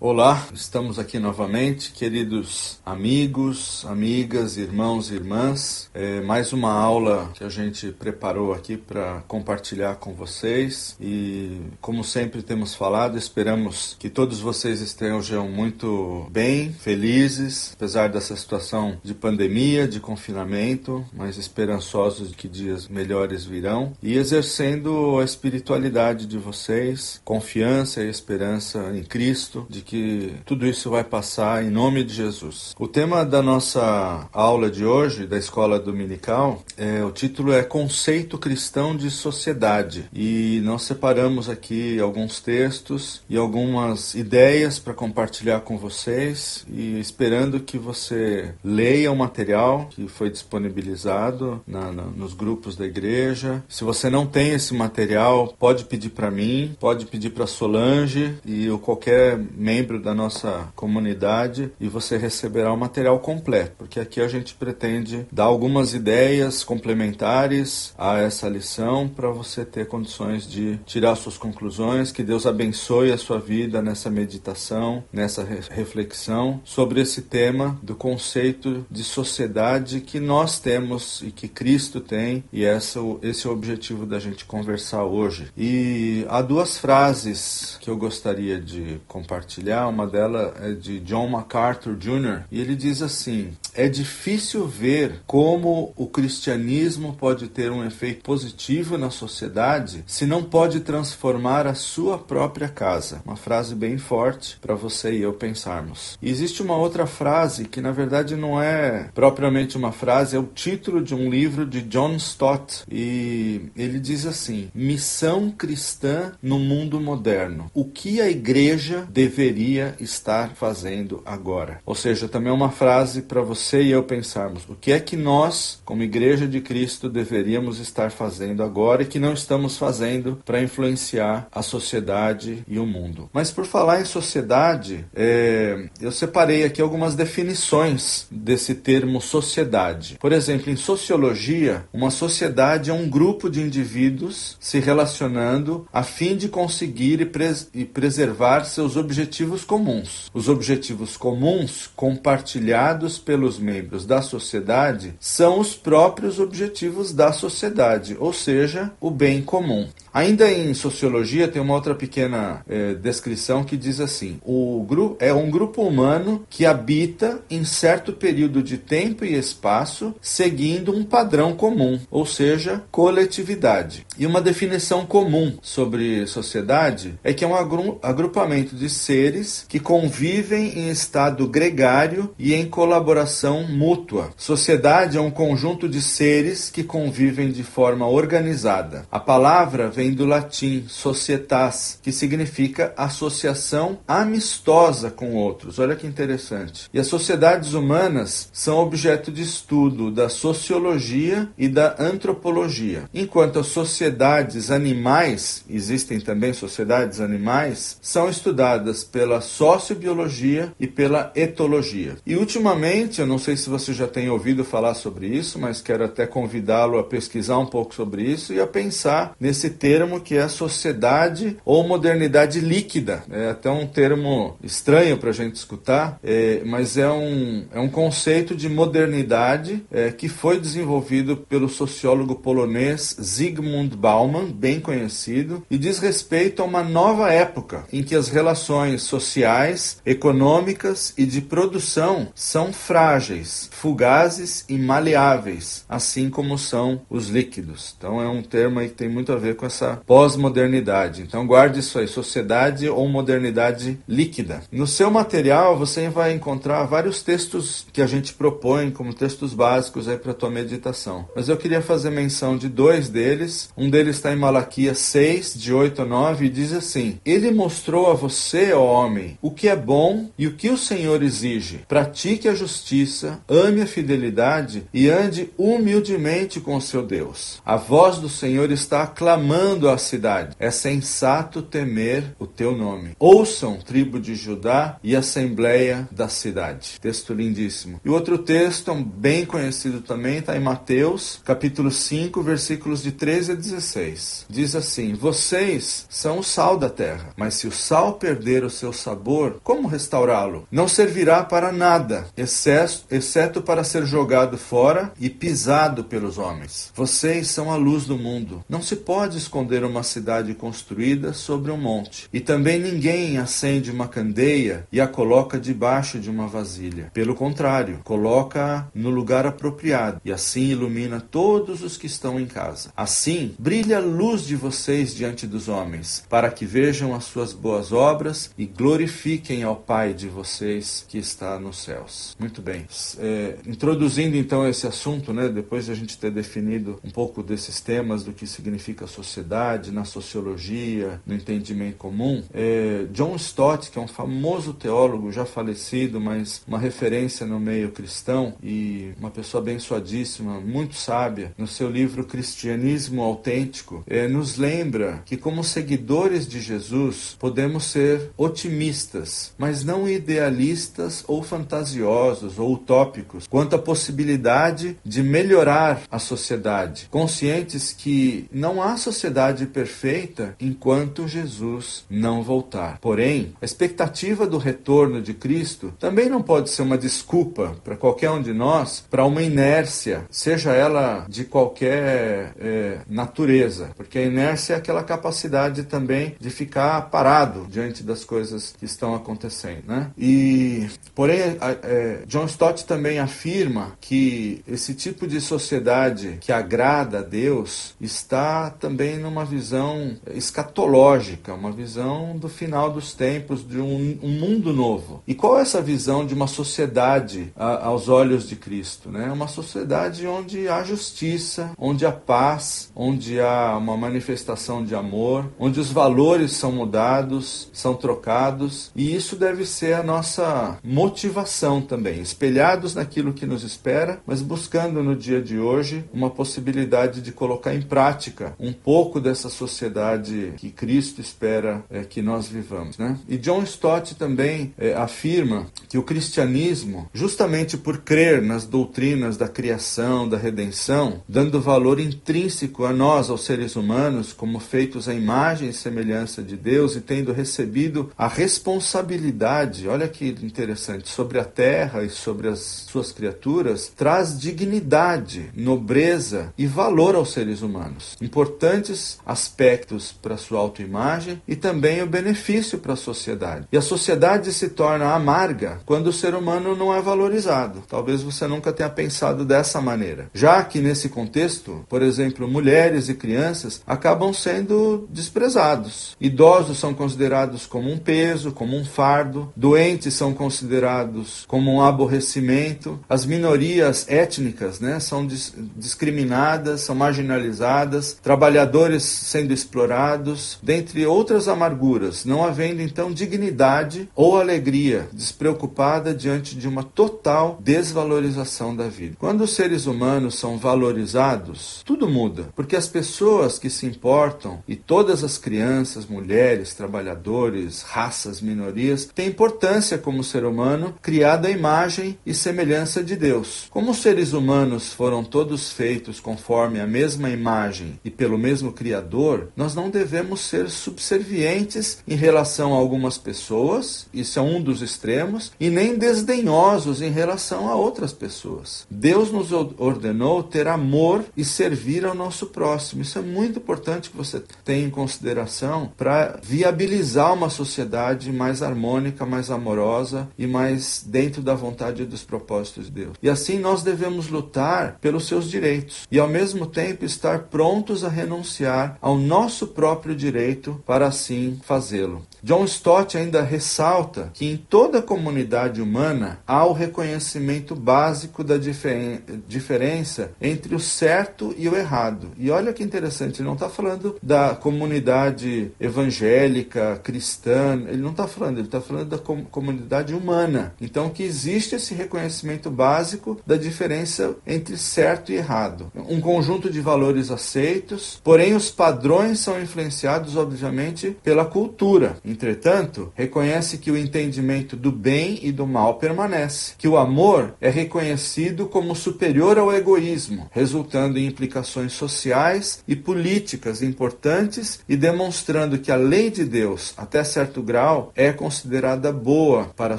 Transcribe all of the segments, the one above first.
Olá, estamos aqui novamente, queridos amigos, amigas, irmãos e irmãs. É mais uma aula que a gente preparou aqui para compartilhar com vocês e, como sempre temos falado, esperamos que todos vocês estejam muito bem, felizes, apesar dessa situação de pandemia, de confinamento, mas esperançosos de que dias melhores virão e exercendo a espiritualidade de vocês, confiança e esperança em Cristo, de que tudo isso vai passar em nome de Jesus. O tema da nossa aula de hoje, da escola dominical, é, o título é Conceito Cristão de Sociedade. E nós separamos aqui alguns textos e algumas ideias para compartilhar com vocês e esperando que você leia o material que foi disponibilizado na, na, nos grupos da igreja. Se você não tem esse material, pode pedir para mim, pode pedir para Solange e ou qualquer membro membro da nossa comunidade e você receberá o material completo, porque aqui a gente pretende dar algumas ideias complementares a essa lição para você ter condições de tirar suas conclusões. Que Deus abençoe a sua vida nessa meditação, nessa reflexão sobre esse tema do conceito de sociedade que nós temos e que Cristo tem, e esse, esse é o objetivo da gente conversar hoje. E há duas frases que eu gostaria de compartilhar compartilhar, uma delas é de John MacArthur Jr., e ele diz assim: É difícil ver como o cristianismo pode ter um efeito positivo na sociedade se não pode transformar a sua própria casa. Uma frase bem forte para você e eu pensarmos. E existe uma outra frase que na verdade não é propriamente uma frase, é o título de um livro de John Stott, e ele diz assim: Missão cristã no mundo moderno. O que a igreja deveria estar fazendo agora. Ou seja, também é uma frase para você e eu pensarmos: o que é que nós, como Igreja de Cristo, deveríamos estar fazendo agora e que não estamos fazendo para influenciar a sociedade e o mundo. Mas por falar em sociedade, é, eu separei aqui algumas definições desse termo sociedade. Por exemplo, em sociologia, uma sociedade é um grupo de indivíduos se relacionando a fim de conseguir e, pres e preservar seus objetivos comuns. Os objetivos comuns, compartilhados pelos membros da sociedade, são os próprios objetivos da sociedade, ou seja, o bem comum. Ainda em sociologia tem uma outra pequena é, descrição que diz assim: o grupo é um grupo humano que habita em certo período de tempo e espaço, seguindo um padrão comum, ou seja, coletividade. E uma definição comum sobre sociedade é que é um agrupamento de seres que convivem em estado gregário e em colaboração mútua. Sociedade é um conjunto de seres que convivem de forma organizada. A palavra vem vem do latim societas, que significa associação amistosa com outros. Olha que interessante. E as sociedades humanas são objeto de estudo da sociologia e da antropologia, enquanto as sociedades animais, existem também sociedades animais, são estudadas pela sociobiologia e pela etologia. E ultimamente, eu não sei se você já tem ouvido falar sobre isso, mas quero até convidá-lo a pesquisar um pouco sobre isso e a pensar nesse termo termo que é sociedade ou modernidade líquida. É até um termo estranho para a gente escutar, é, mas é um, é um conceito de modernidade é, que foi desenvolvido pelo sociólogo polonês Zygmunt Bauman, bem conhecido, e diz respeito a uma nova época em que as relações sociais, econômicas e de produção são frágeis, fugazes e maleáveis, assim como são os líquidos. Então é um termo que tem muito a ver com essa pós-modernidade. Então guarde isso aí, sociedade ou modernidade líquida. No seu material você vai encontrar vários textos que a gente propõe como textos básicos aí para tua meditação. Mas eu queria fazer menção de dois deles. Um deles está em Malaquias 6, de 8 a 9, e diz assim: Ele mostrou a você, ó homem, o que é bom e o que o Senhor exige. Pratique a justiça, ame a fidelidade e ande humildemente com o seu Deus. A voz do Senhor está aclamando falando à cidade: É sensato temer o teu nome. Ouçam, tribo de Judá e assembleia da cidade. Texto lindíssimo. E outro texto, bem conhecido também, está em Mateus, capítulo 5, versículos de 13 a 16. Diz assim: Vocês são o sal da terra, mas se o sal perder o seu sabor, como restaurá-lo? Não servirá para nada, exceto para ser jogado fora e pisado pelos homens. Vocês são a luz do mundo. Não se pode esconder uma cidade construída sobre um monte. E também ninguém acende uma candeia e a coloca debaixo de uma vasilha. Pelo contrário, coloca-a no lugar apropriado e assim ilumina todos os que estão em casa. Assim, brilha a luz de vocês diante dos homens, para que vejam as suas boas obras e glorifiquem ao Pai de vocês que está nos céus. Muito bem. É, introduzindo então esse assunto, né, depois de a gente ter definido um pouco desses temas do que significa sociedade, na sociologia, no entendimento comum, é, John Stott, que é um famoso teólogo já falecido, mas uma referência no meio cristão e uma pessoa abençoadíssima, muito sábia, no seu livro Cristianismo Autêntico, é, nos lembra que, como seguidores de Jesus, podemos ser otimistas, mas não idealistas ou fantasiosos ou utópicos quanto à possibilidade de melhorar a sociedade, conscientes que não há sociedade perfeita enquanto Jesus não voltar. Porém, a expectativa do retorno de Cristo também não pode ser uma desculpa para qualquer um de nós para uma inércia, seja ela de qualquer é, natureza, porque a inércia é aquela capacidade também de ficar parado diante das coisas que estão acontecendo, né? E porém, é, John Stott também afirma que esse tipo de sociedade que agrada a Deus está também numa visão escatológica, uma visão do final dos tempos, de um, um mundo novo. E qual é essa visão de uma sociedade a, aos olhos de Cristo? Né? Uma sociedade onde há justiça, onde há paz, onde há uma manifestação de amor, onde os valores são mudados, são trocados, e isso deve ser a nossa motivação também, espelhados naquilo que nos espera, mas buscando no dia de hoje uma possibilidade de colocar em prática um pouco dessa sociedade que Cristo espera é, que nós vivamos. Né? E John Stott também é, afirma que o cristianismo, justamente por crer nas doutrinas da criação, da redenção, dando valor intrínseco a nós, aos seres humanos, como feitos à imagem e semelhança de Deus e tendo recebido a responsabilidade, olha que interessante, sobre a terra e sobre as suas criaturas, traz dignidade, nobreza e valor aos seres humanos. Importantes aspectos para sua autoimagem e também o benefício para a sociedade. E a sociedade se torna amarga quando o ser humano não é valorizado. Talvez você nunca tenha pensado dessa maneira. Já que nesse contexto, por exemplo, mulheres e crianças acabam sendo desprezados. Idosos são considerados como um peso, como um fardo. Doentes são considerados como um aborrecimento. As minorias étnicas né, são dis discriminadas, são marginalizadas. Trabalhadores sendo explorados, dentre outras amarguras, não havendo então dignidade ou alegria, despreocupada diante de uma total desvalorização da vida. Quando os seres humanos são valorizados, tudo muda, porque as pessoas que se importam e todas as crianças, mulheres, trabalhadores, raças, minorias têm importância como ser humano criado à imagem e semelhança de Deus. Como os seres humanos foram todos feitos conforme a mesma imagem e pelo mesmo Criador, nós não devemos ser subservientes em relação a algumas pessoas, isso é um dos extremos, e nem desdenhosos em relação a outras pessoas. Deus nos ordenou ter amor e servir ao nosso próximo. Isso é muito importante que você tenha em consideração para viabilizar uma sociedade mais harmônica, mais amorosa e mais dentro da vontade e dos propósitos de Deus. E assim nós devemos lutar pelos seus direitos e ao mesmo tempo estar prontos a renunciar ao nosso próprio direito para assim fazê-lo. John Stott ainda ressalta que em toda comunidade humana há o reconhecimento básico da difer diferença entre o certo e o errado. E olha que interessante, ele não está falando da comunidade evangélica, cristã, ele não está falando, ele está falando da com comunidade humana. Então, que existe esse reconhecimento básico da diferença entre certo e errado. Um conjunto de valores aceitos, porém os padrões são influenciados, obviamente, pela cultura. Entretanto, reconhece que o entendimento do bem e do mal permanece, que o amor é reconhecido como superior ao egoísmo, resultando em implicações sociais e políticas importantes e demonstrando que a lei de Deus, até certo grau, é considerada boa para a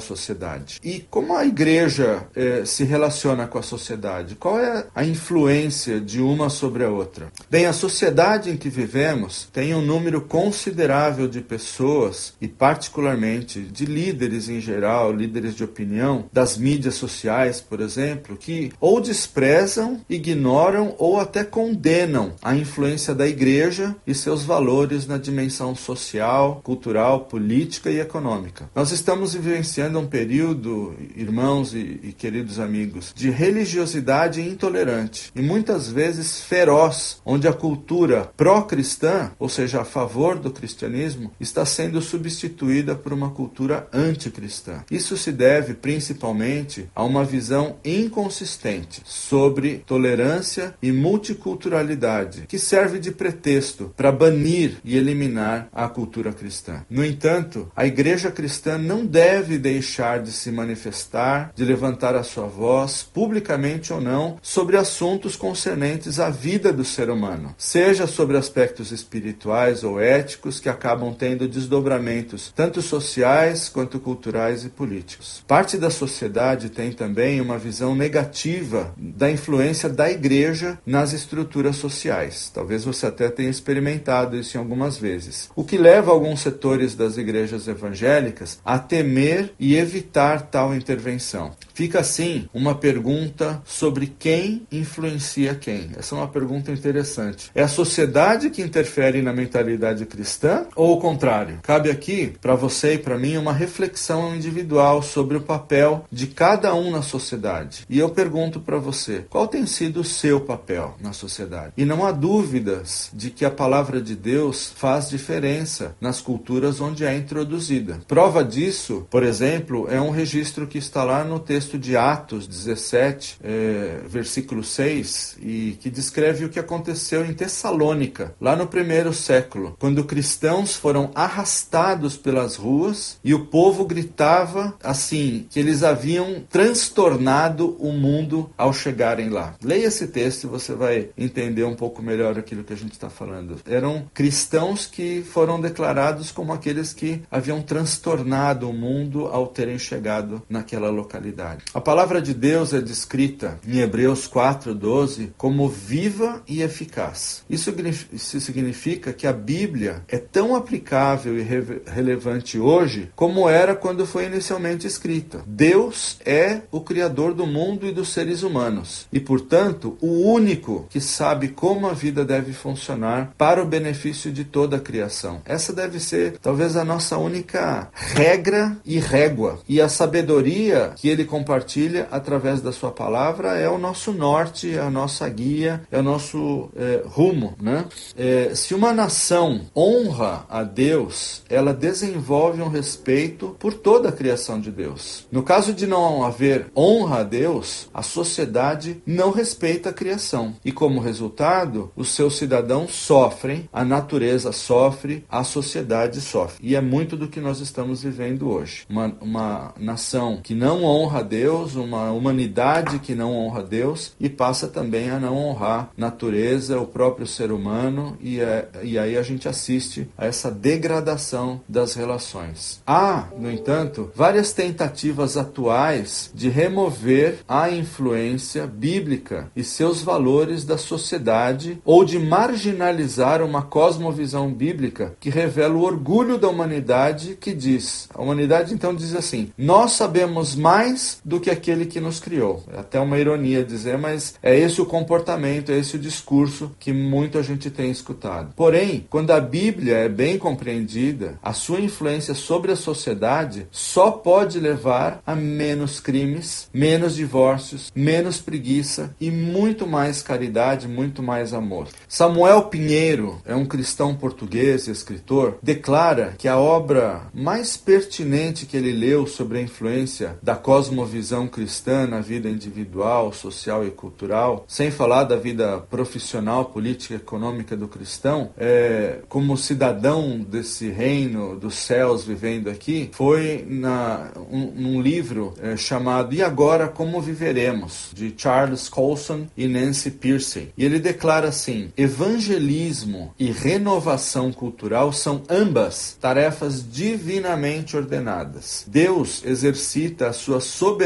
sociedade. E como a igreja eh, se relaciona com a sociedade? Qual é a influência de uma sobre a outra? Bem, a sociedade em que vivemos tem um número considerável de pessoas e, particularmente, de líderes em geral, líderes de opinião, das mídias sociais, por exemplo, que ou desprezam, ignoram ou até condenam a influência da igreja e seus valores na dimensão social, cultural, política e econômica. Nós estamos vivenciando um período, irmãos e, e queridos amigos, de religiosidade intolerante e muitas vezes feroz, onde a cultura pró-cristã, ou seja, a favor do cristianismo, está sendo substituída por uma cultura anticristã. Isso se deve principalmente a uma visão inconsistente sobre tolerância e multiculturalidade, que serve de pretexto para banir e eliminar a cultura cristã. No entanto, a igreja cristã não deve deixar de se manifestar, de levantar a sua voz, publicamente ou não, sobre assuntos concernentes à vida do ser humano, seja sobre aspectos espirituais ou éticos que acabam tendo desdobramentos tanto sociais quanto culturais e políticos. Parte da sociedade tem também uma visão negativa da influência da igreja nas estruturas sociais. Talvez você até tenha experimentado isso em algumas vezes. O que leva alguns setores das igrejas evangélicas a temer e evitar tal intervenção. Fica assim uma pergunta sobre quem influencia quem. Essa é uma pergunta interessante. É a sociedade que interfere na mentalidade cristã ou o contrário? Cabe aqui para você e para mim uma reflexão individual sobre o papel de cada um na sociedade. E eu pergunto para você, qual tem sido o seu papel na sociedade? E não há dúvidas de que a palavra de Deus faz diferença nas culturas onde é introduzida. Prova disso, por exemplo, é um registro que está lá no texto texto de Atos 17, é, versículo 6, e que descreve o que aconteceu em Tessalônica, lá no primeiro século, quando cristãos foram arrastados pelas ruas e o povo gritava assim, que eles haviam transtornado o mundo ao chegarem lá. Leia esse texto e você vai entender um pouco melhor aquilo que a gente está falando. Eram cristãos que foram declarados como aqueles que haviam transtornado o mundo ao terem chegado naquela localidade. A palavra de Deus é descrita em Hebreus 4:12 como viva e eficaz. Isso significa que a Bíblia é tão aplicável e re relevante hoje como era quando foi inicialmente escrita. Deus é o criador do mundo e dos seres humanos e, portanto, o único que sabe como a vida deve funcionar para o benefício de toda a criação. Essa deve ser talvez a nossa única regra e régua. E a sabedoria que ele compartilha através da sua palavra é o nosso norte, é a nossa guia, é o nosso é, rumo. Né? É, se uma nação honra a Deus, ela desenvolve um respeito por toda a criação de Deus. No caso de não haver honra a Deus, a sociedade não respeita a criação. E como resultado, os seus cidadãos sofrem, a natureza sofre, a sociedade sofre. E é muito do que nós estamos vivendo hoje. Uma, uma nação que não honra a Deus, uma humanidade que não honra Deus e passa também a não honrar natureza, o próprio ser humano e, é, e aí a gente assiste a essa degradação das relações. Há, no entanto, várias tentativas atuais de remover a influência bíblica e seus valores da sociedade ou de marginalizar uma cosmovisão bíblica que revela o orgulho da humanidade que diz, a humanidade então diz assim: nós sabemos mais do que aquele que nos criou. É até uma ironia dizer, mas é esse o comportamento, é esse o discurso que muita gente tem escutado. Porém, quando a Bíblia é bem compreendida, a sua influência sobre a sociedade só pode levar a menos crimes, menos divórcios, menos preguiça e muito mais caridade, muito mais amor. Samuel Pinheiro é um cristão português e escritor, declara que a obra mais pertinente que ele leu sobre a influência da cosmovisão cristã na vida individual, social e cultural, sem falar da vida profissional, política e econômica do cristão, é, como cidadão desse reino dos céus vivendo aqui, foi na, um, num livro é, chamado E Agora Como Viveremos, de Charles Colson e Nancy Pearcey. E ele declara assim: evangelismo e renovação cultural são ambas tarefas divinamente ordenadas. Deus exercita a sua soberania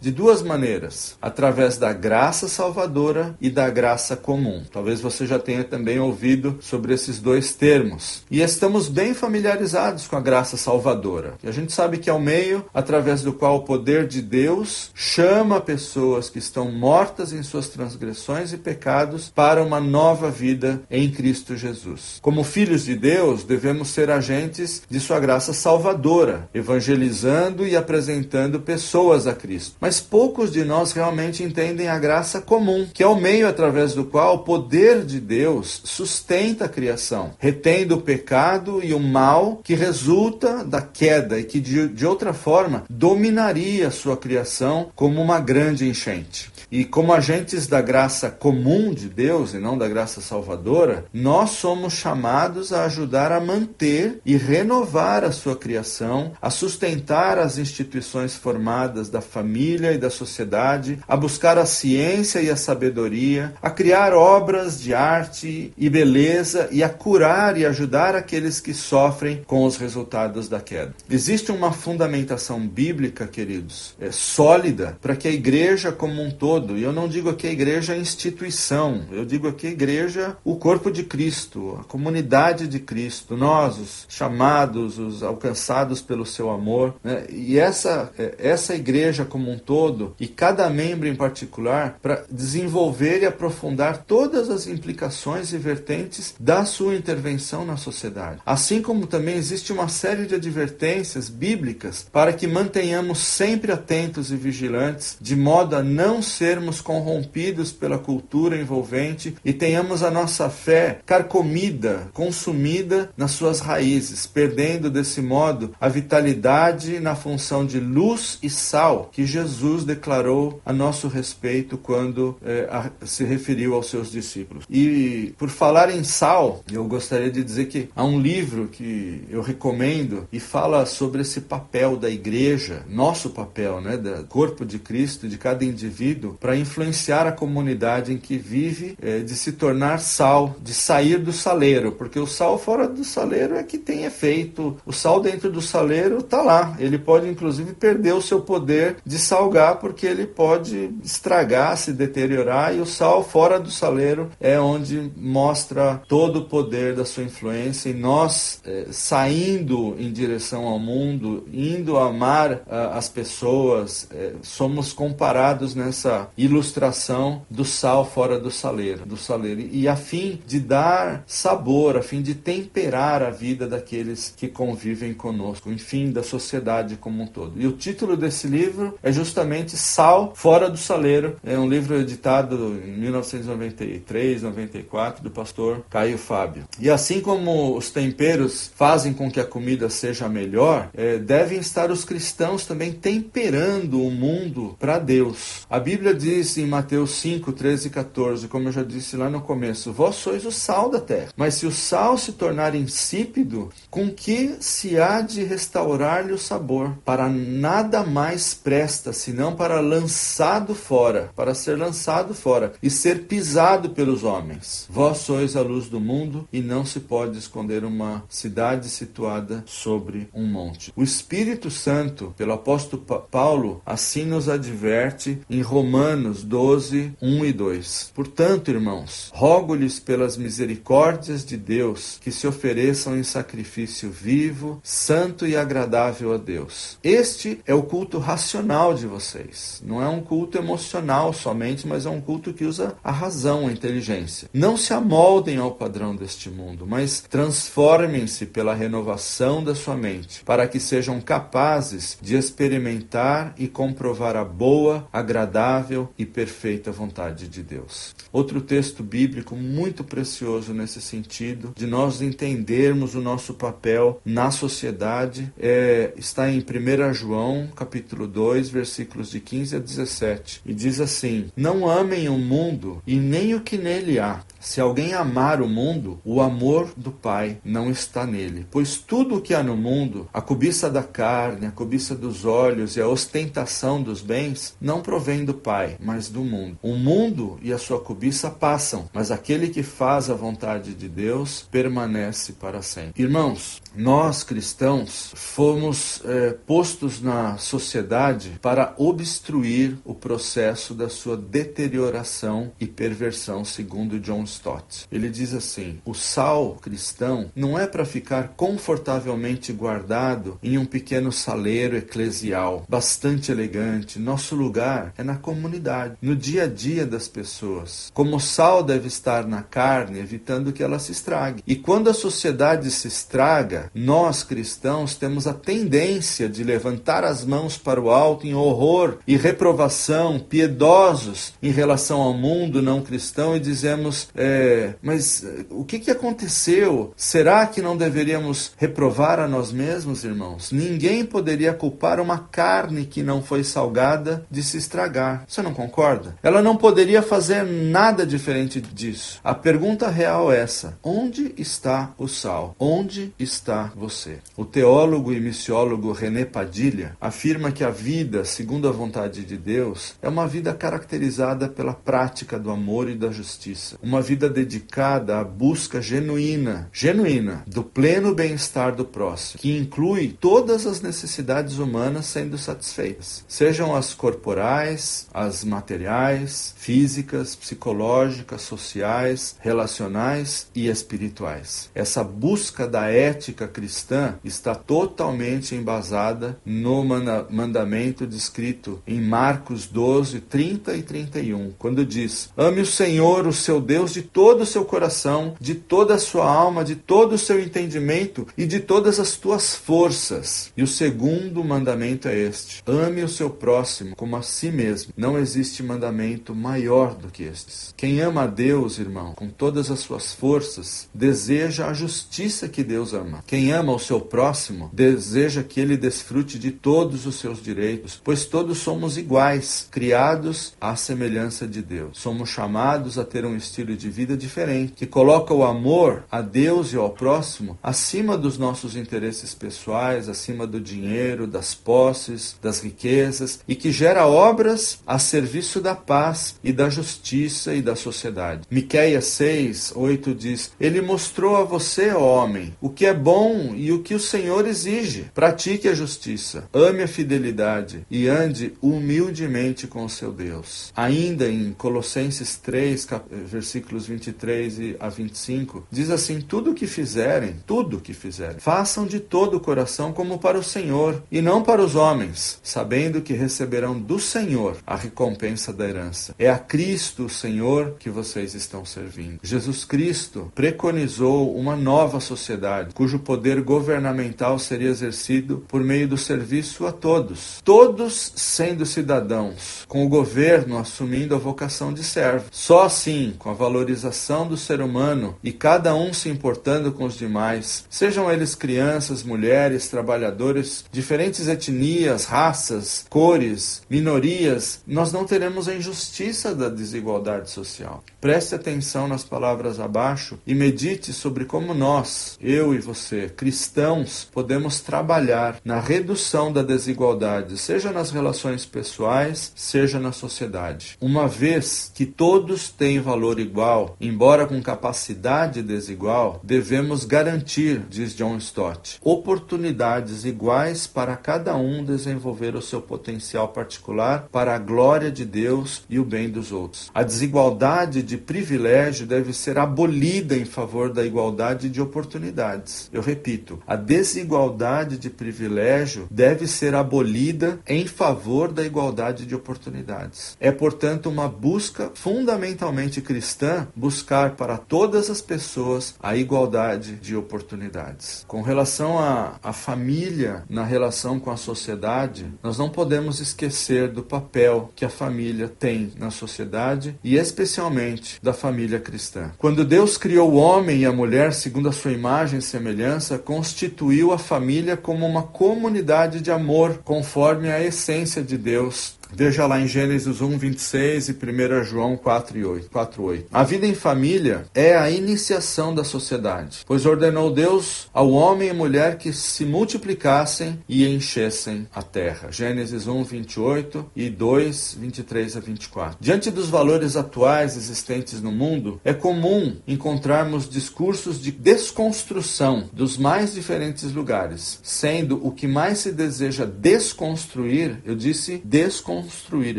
de duas maneiras: através da graça salvadora e da graça comum. Talvez você já tenha também ouvido sobre esses dois termos. E estamos bem familiarizados com a graça salvadora. E a gente sabe que é o meio através do qual o poder de Deus chama pessoas que estão mortas em suas transgressões e pecados para uma nova vida em Cristo Jesus. Como filhos de Deus, devemos ser agentes de sua graça salvadora, evangelizando e apresentando pessoas a Cristo. Mas poucos de nós realmente entendem a graça comum, que é o meio através do qual o poder de Deus sustenta a criação, retendo o pecado e o mal que resulta da queda e que de, de outra forma dominaria a sua criação como uma grande enchente. E como agentes da graça comum de Deus e não da graça salvadora, nós somos chamados a ajudar a manter e renovar a sua criação, a sustentar as instituições formadas da família e da sociedade, a buscar a ciência e a sabedoria, a criar obras de arte e beleza e a curar e ajudar aqueles que sofrem com os resultados da queda. Existe uma fundamentação bíblica, queridos, é sólida para que a igreja como um todo todo. E eu não digo aqui a igreja a instituição, eu digo aqui a igreja o corpo de Cristo, a comunidade de Cristo, nós, os chamados, os alcançados pelo seu amor. Né? E essa, é, essa igreja como um todo, e cada membro em particular, para desenvolver e aprofundar todas as implicações e vertentes da sua intervenção na sociedade. Assim como também existe uma série de advertências bíblicas para que mantenhamos sempre atentos e vigilantes, de modo a não ser sermos corrompidos pela cultura envolvente e tenhamos a nossa fé carcomida, consumida nas suas raízes, perdendo desse modo a vitalidade na função de luz e sal que Jesus declarou a nosso respeito quando eh, a, se referiu aos seus discípulos. E por falar em sal, eu gostaria de dizer que há um livro que eu recomendo e fala sobre esse papel da igreja, nosso papel, né, do corpo de Cristo, de cada indivíduo, para influenciar a comunidade em que vive, é, de se tornar sal, de sair do saleiro, porque o sal fora do saleiro é que tem efeito. O sal dentro do saleiro está lá. Ele pode inclusive perder o seu poder de salgar, porque ele pode estragar, se deteriorar, e o sal fora do saleiro é onde mostra todo o poder da sua influência. E nós, é, saindo em direção ao mundo, indo amar as pessoas, é, somos comparados nessa ilustração do sal fora do saleiro, do saleiro e a fim de dar sabor, a fim de temperar a vida daqueles que convivem conosco, enfim, da sociedade como um todo. E o título desse livro é justamente Sal fora do saleiro. É um livro editado em 1993, 94 do pastor Caio Fábio. E assim como os temperos fazem com que a comida seja melhor, é, devem estar os cristãos também temperando o mundo para Deus. A Bíblia diz em Mateus 5, 13 e 14, como eu já disse lá no começo: Vós sois o sal da terra. Mas se o sal se tornar insípido, com que se há de restaurar-lhe o sabor? Para nada mais presta, senão para lançado fora, para ser lançado fora e ser pisado pelos homens. Vós sois a luz do mundo e não se pode esconder uma cidade situada sobre um monte. O Espírito Santo, pelo apóstolo Paulo, assim nos adverte em Romanos Romanos 12, 1 e 2. Portanto, irmãos, rogo-lhes pelas misericórdias de Deus que se ofereçam em sacrifício vivo, santo e agradável a Deus. Este é o culto racional de vocês. Não é um culto emocional somente, mas é um culto que usa a razão, a inteligência. Não se amoldem ao padrão deste mundo, mas transformem-se pela renovação da sua mente, para que sejam capazes de experimentar e comprovar a boa, agradável e perfeita vontade de Deus. Outro texto bíblico muito precioso nesse sentido, de nós entendermos o nosso papel na sociedade, é, está em 1 João, capítulo 2, versículos de 15 a 17. E diz assim: Não amem o mundo e nem o que nele há. Se alguém amar o mundo, o amor do Pai não está nele. Pois tudo o que há no mundo, a cobiça da carne, a cobiça dos olhos e a ostentação dos bens, não provém do Pai, mas do mundo. O mundo e a sua cobiça passam, mas aquele que faz a vontade de Deus permanece para sempre. Irmãos, nós cristãos fomos é, postos na sociedade para obstruir o processo da sua deterioração e perversão, segundo John Stott. Ele diz assim: o sal cristão não é para ficar confortavelmente guardado em um pequeno saleiro eclesial, bastante elegante. Nosso lugar é na comunidade, no dia a dia das pessoas. Como o sal deve estar na carne, evitando que ela se estrague. E quando a sociedade se estraga, nós cristãos temos a tendência de levantar as mãos para o alto em horror e reprovação, piedosos em relação ao mundo não cristão e dizemos: é, mas eh, o que, que aconteceu? Será que não deveríamos reprovar a nós mesmos, irmãos? Ninguém poderia culpar uma carne que não foi salgada de se estragar. Você não concorda? Ela não poderia fazer nada diferente disso. A pergunta real é essa: onde está o sal? Onde está você. O teólogo e missiólogo René Padilha afirma que a vida, segundo a vontade de Deus, é uma vida caracterizada pela prática do amor e da justiça, uma vida dedicada à busca genuína, genuína do pleno bem-estar do próximo, que inclui todas as necessidades humanas sendo satisfeitas, sejam as corporais, as materiais, físicas, psicológicas, sociais, relacionais e espirituais. Essa busca da ética cristã está totalmente embasada no mandamento descrito em Marcos 12, 30 e 31, quando diz: Ame o Senhor, o seu Deus, de todo o seu coração, de toda a sua alma, de todo o seu entendimento e de todas as tuas forças. E o segundo mandamento é este: Ame o seu próximo como a si mesmo. Não existe mandamento maior do que estes. Quem ama a Deus, irmão, com todas as suas forças, deseja a justiça que Deus ama. Quem ama o seu próximo deseja que ele desfrute de todos os seus direitos, pois todos somos iguais, criados à semelhança de Deus. Somos chamados a ter um estilo de vida diferente, que coloca o amor a Deus e ao próximo acima dos nossos interesses pessoais, acima do dinheiro, das posses, das riquezas e que gera obras a serviço da paz e da justiça e da sociedade. Miqueias 6, 8 diz: Ele mostrou a você, homem, o que é bom bom e o que o Senhor exige. Pratique a justiça, ame a fidelidade e ande humildemente com o seu Deus. Ainda em Colossenses 3, versículos 23 a 25, diz assim: Tudo o que fizerem, tudo o que fizerem, façam de todo o coração como para o Senhor e não para os homens, sabendo que receberão do Senhor a recompensa da herança. É a Cristo, o Senhor, que vocês estão servindo. Jesus Cristo preconizou uma nova sociedade, cujo poder governamental seria exercido por meio do serviço a todos, todos sendo cidadãos, com o governo assumindo a vocação de servo. Só assim, com a valorização do ser humano e cada um se importando com os demais, sejam eles crianças, mulheres, trabalhadores, diferentes etnias, raças, cores, minorias, nós não teremos a injustiça da desigualdade social. Preste atenção nas palavras abaixo e medite sobre como nós, eu e você, cristãos, podemos trabalhar na redução da desigualdade, seja nas relações pessoais, seja na sociedade. Uma vez que todos têm valor igual, embora com capacidade desigual, devemos garantir, diz John Stott, oportunidades iguais para cada um desenvolver o seu potencial particular para a glória de Deus e o bem dos outros. A desigualdade de privilégio deve ser abolida em favor da igualdade de oportunidades. Eu repito, a desigualdade de privilégio deve ser abolida em favor da igualdade de oportunidades. É, portanto, uma busca fundamentalmente cristã buscar para todas as pessoas a igualdade de oportunidades. Com relação à, família na relação com a sociedade, nós não podemos esquecer do papel que a família tem na sociedade e especialmente da família cristã. Quando Deus criou o homem e a mulher segundo a sua imagem e semelhança, constituiu a família como uma comunidade de amor, conforme a essência de Deus Veja lá em Gênesis 1, 26 e 1 João 4, 8, 4, 8. A vida em família é a iniciação da sociedade, pois ordenou Deus ao homem e mulher que se multiplicassem e enchessem a terra. Gênesis 1, 28 e 2, 23 a 24. Diante dos valores atuais existentes no mundo, é comum encontrarmos discursos de desconstrução dos mais diferentes lugares, sendo o que mais se deseja desconstruir, eu disse desconstruir construir,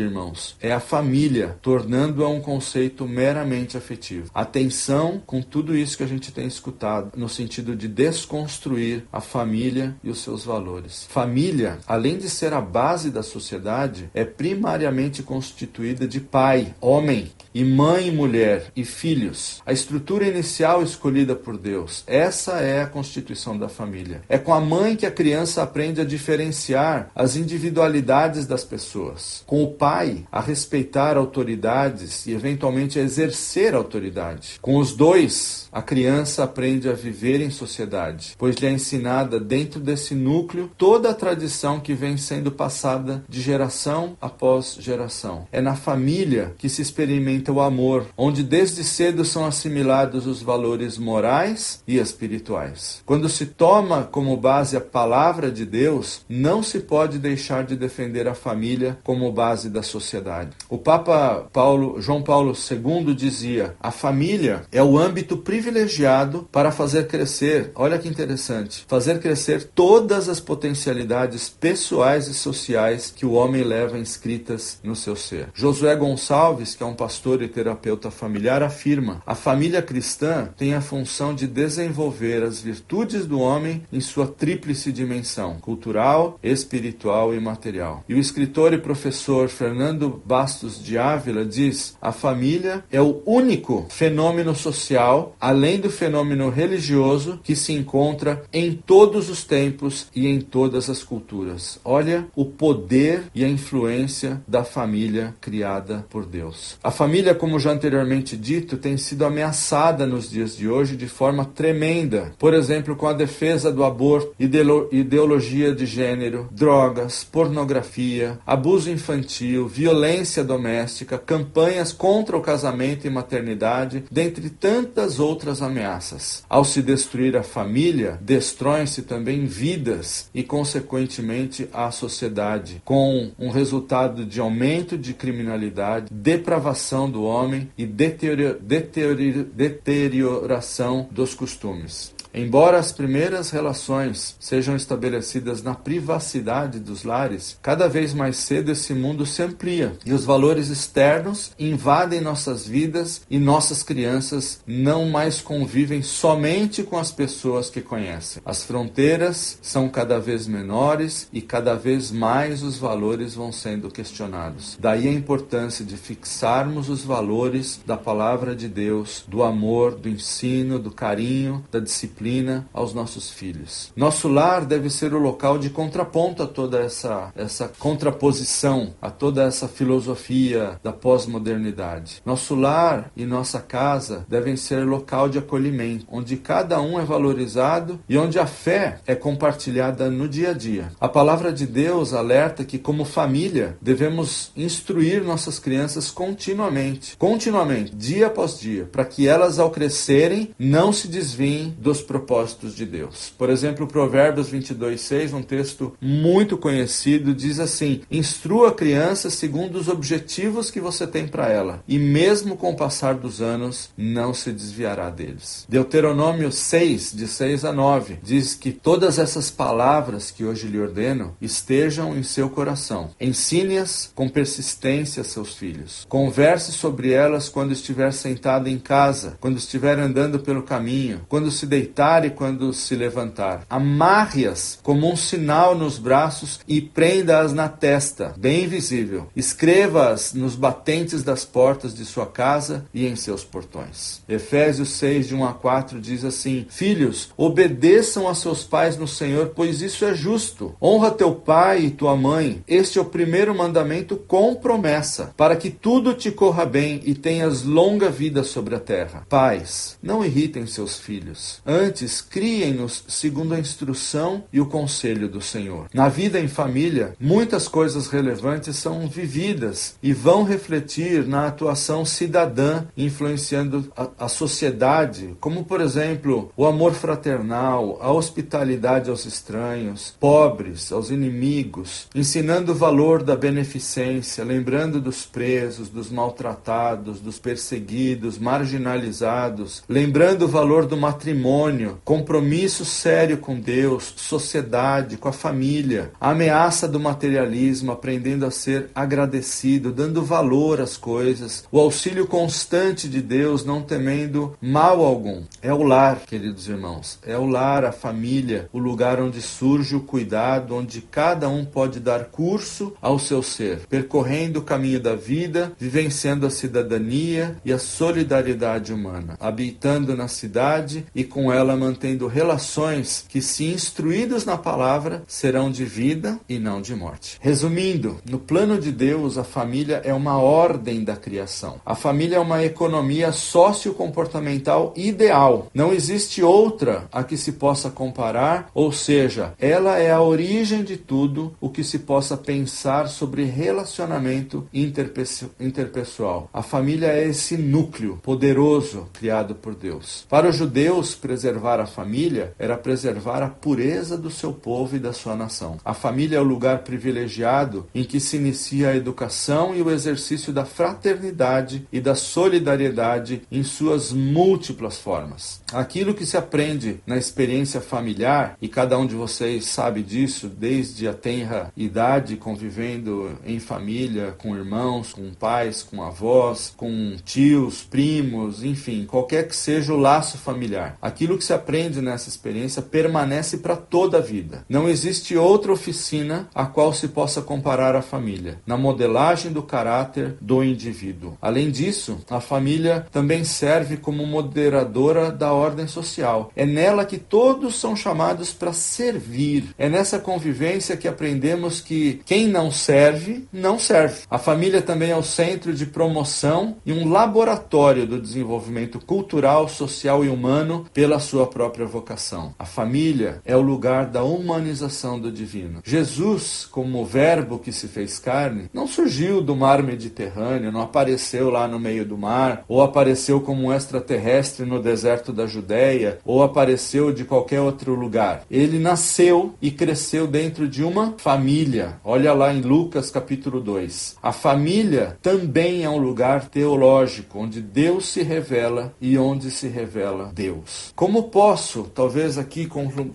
irmãos, é a família, tornando-a um conceito meramente afetivo. Atenção com tudo isso que a gente tem escutado, no sentido de desconstruir a família e os seus valores. Família, além de ser a base da sociedade, é primariamente constituída de pai, homem, e mãe mulher e filhos. A estrutura inicial escolhida por Deus. Essa é a constituição da família. É com a mãe que a criança aprende a diferenciar as individualidades das pessoas com o pai a respeitar autoridades e eventualmente a exercer autoridade. Com os dois, a criança aprende a viver em sociedade, pois lhe é ensinada dentro desse núcleo toda a tradição que vem sendo passada de geração após geração. É na família que se experimenta o amor, onde desde cedo são assimilados os valores morais e espirituais. Quando se toma como base a palavra de Deus, não se pode deixar de defender a família como base da sociedade. O Papa Paulo, João Paulo II dizia: a família é o âmbito privilegiado para fazer crescer, olha que interessante, fazer crescer todas as potencialidades pessoais e sociais que o homem leva inscritas no seu ser. Josué Gonçalves, que é um pastor e terapeuta familiar, afirma: a família cristã tem a função de desenvolver as virtudes do homem em sua tríplice dimensão: cultural, espiritual e material. E o escritor e professor professor Fernando Bastos de Ávila diz: a família é o único fenômeno social, além do fenômeno religioso, que se encontra em todos os tempos e em todas as culturas. Olha o poder e a influência da família criada por Deus. A família, como já anteriormente dito, tem sido ameaçada nos dias de hoje de forma tremenda. Por exemplo, com a defesa do aborto, ideologia de gênero, drogas, pornografia, abuso infantil, violência doméstica, campanhas contra o casamento e maternidade, dentre tantas outras ameaças. Ao se destruir a família, destroem-se também vidas e, consequentemente, a sociedade, com um resultado de aumento de criminalidade, depravação do homem e deterioração dos costumes. Embora as primeiras relações sejam estabelecidas na privacidade dos lares, cada vez mais cedo esse mundo se amplia e os valores externos invadem nossas vidas e nossas crianças não mais convivem somente com as pessoas que conhecem. As fronteiras são cada vez menores e cada vez mais os valores vão sendo questionados. Daí a importância de fixarmos os valores da palavra de Deus, do amor, do ensino, do carinho, da disciplina disciplina aos nossos filhos. Nosso lar deve ser o local de contraponto a toda essa, essa contraposição, a toda essa filosofia da pós-modernidade. Nosso lar e nossa casa devem ser local de acolhimento, onde cada um é valorizado e onde a fé é compartilhada no dia a dia. A palavra de Deus alerta que, como família, devemos instruir nossas crianças continuamente, continuamente, dia após dia, para que elas, ao crescerem, não se desviem dos propósitos de Deus. Por exemplo, Provérbios 22, 6, um texto muito conhecido, diz assim: Instrua a criança segundo os objetivos que você tem para ela, e mesmo com o passar dos anos, não se desviará deles. Deuteronômio 6, de 6 a 9, diz que todas essas palavras que hoje lhe ordeno estejam em seu coração. Ensine-as com persistência a seus filhos. Converse sobre elas quando estiver sentado em casa, quando estiver andando pelo caminho, quando se deitar deitar e quando se levantar. Amarre-as como um sinal nos braços e prenda-as na testa, bem visível. Escreva-as nos batentes das portas de sua casa e em seus portões. Efésios 6, de 1 a 4 diz assim: Filhos, obedeçam a seus pais no Senhor, pois isso é justo. Honra teu pai e tua mãe. Este é o primeiro mandamento com promessa, para que tudo te corra bem e tenhas longa vida sobre a terra. Pais, não irritem seus filhos. Antes, criem-nos segundo a instrução e o conselho do Senhor. Na vida em família, muitas coisas relevantes são vividas e vão refletir na atuação cidadã, influenciando a, a sociedade, como por exemplo, o amor fraternal, a hospitalidade aos estranhos, pobres, aos inimigos, ensinando o valor da beneficência, lembrando dos presos, dos maltratados, dos perseguidos, marginalizados, lembrando o valor do matrimônio, compromisso sério com Deus, sociedade, com a família, a ameaça do materialismo, aprendendo a ser agradecido, dando valor às coisas, o auxílio constante de Deus, não temendo mal algum. É o lar, queridos irmãos, é o lar, a família, o lugar onde surge o cuidado, onde cada um pode dar curso ao seu ser, percorrendo o caminho da vida, vivenciando a cidadania e a solidariedade humana, habitando na cidade e com ela mantendo relações que, se instruídos na palavra, serão de vida e não de morte. Resumindo, no plano de Deus, a família é uma ordem da criação. A família é uma economia sociocomportamental ideal. Não existe outra a que se possa comparar, ou seja, ela é a origem de tudo o que se possa pensar sobre relacionamento interpessoal. A família é esse núcleo poderoso criado por Deus. Para os judeus, preservar a família era preservar a pureza do seu povo e da sua nação. A família é o lugar privilegiado em que se inicia a educação e o exercício da fraternidade e da solidariedade em suas múltiplas formas. Aquilo que se aprende na experiência familiar, e cada um de vocês sabe disso desde a tenra idade, convivendo em família, com irmãos, com pais, com avós, com tios, primos, enfim, qualquer que seja o laço familiar. Aquilo que se aprende nessa experiência permanece para toda a vida. Não existe outra oficina a qual se possa comparar a família, na modelagem do caráter do indivíduo. Além disso, a família também serve como moderadora da ordem social. É nela que todos são chamados para servir. É nessa convivência que aprendemos que quem não serve, não serve. A família também é o centro de promoção e um laboratório do desenvolvimento cultural, social e humano pela sua própria vocação. A família é o lugar da humanização do divino. Jesus, como o verbo que se fez carne, não surgiu do mar Mediterrâneo, não apareceu lá no meio do mar, ou apareceu como um extraterrestre no deserto da Judéia, ou apareceu de qualquer outro lugar. Ele nasceu e cresceu dentro de uma família. Olha lá em Lucas capítulo 2. A família também é um lugar teológico, onde Deus se revela e onde se revela Deus. Como posso, talvez aqui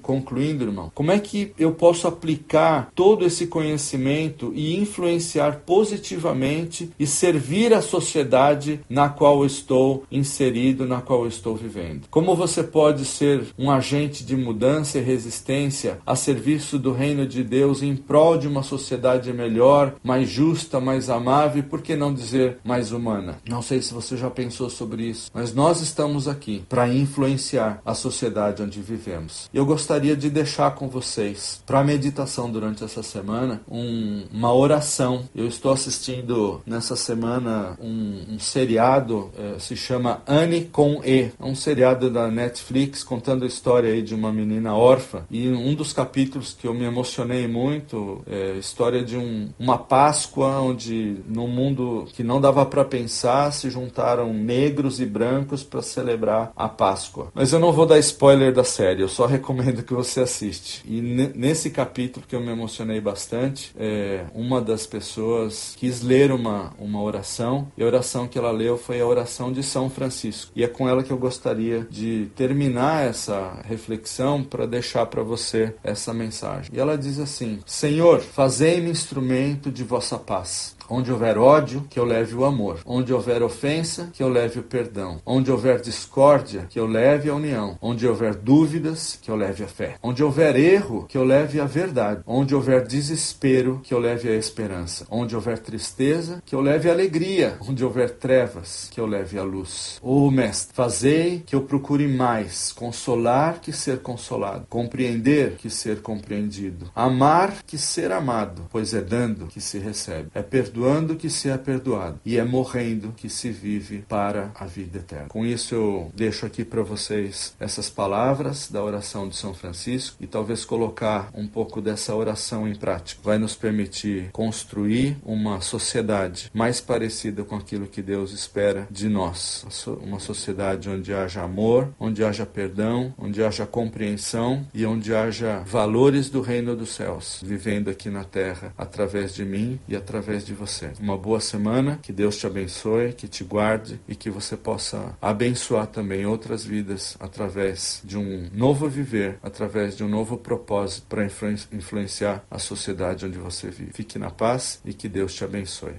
concluindo, irmão, como é que eu posso aplicar todo esse conhecimento e influenciar positivamente e servir a sociedade na qual estou inserido, na qual estou vivendo? Como você pode ser um agente de mudança e resistência a serviço do reino de Deus em prol de uma sociedade melhor, mais justa, mais amável e, por que não dizer, mais humana? Não sei se você já pensou sobre isso, mas nós estamos aqui para influenciar a sociedade onde vivemos. Eu gostaria de deixar com vocês, para meditação durante essa semana, um, uma oração. Eu estou assistindo nessa semana um, um seriado, eh, se chama Anne com E. É um seriado da Netflix contando a história de uma menina órfã. E um dos capítulos que eu me emocionei muito é a história de um, uma Páscoa onde, num mundo que não dava para pensar, se juntaram negros e brancos para celebrar a Páscoa. Mas eu não vou dar spoiler da série, eu só recomendo que você assiste. E nesse capítulo que eu me emocionei bastante, é, uma das pessoas quis ler uma, uma oração, e a oração que ela leu foi a oração de São Francisco. E é com ela que eu gostaria de terminar essa reflexão para deixar para você essa mensagem. E ela diz assim: Senhor, fazei-me instrumento de vossa paz. Onde houver ódio, que eu leve o amor. Onde houver ofensa, que eu leve o perdão. Onde houver discórdia, que eu leve a união. Onde houver dúvidas, que eu leve a fé. Onde houver erro, que eu leve a verdade. Onde houver desespero, que eu leve a esperança. Onde houver tristeza, que eu leve a alegria. Onde houver trevas, que eu leve a luz. Ô oh, Mestre, fazei que eu procure mais consolar que ser consolado, compreender que ser compreendido, amar que ser amado, pois é dando que se recebe, é perdoando que se é perdoado e é morrendo que se vive para a vida eterna. Com isso eu deixo aqui para vocês essas palavras da oração de São Francisco e talvez colocar um pouco dessa oração em prática. Vai nos permitir construir uma sociedade mais parecida com aquilo que Deus espera de nós. Uma sociedade onde haja amor, onde haja perdão, onde haja compreensão e onde haja valores do reino dos céus vivendo aqui na terra através de mim e através de você. Uma boa semana, que Deus te abençoe, que te guarde e que você possa abençoar também outras vidas através de um novo viver, através de um novo propósito para influenciar a sociedade onde você vive. Fique na paz e que Deus te abençoe.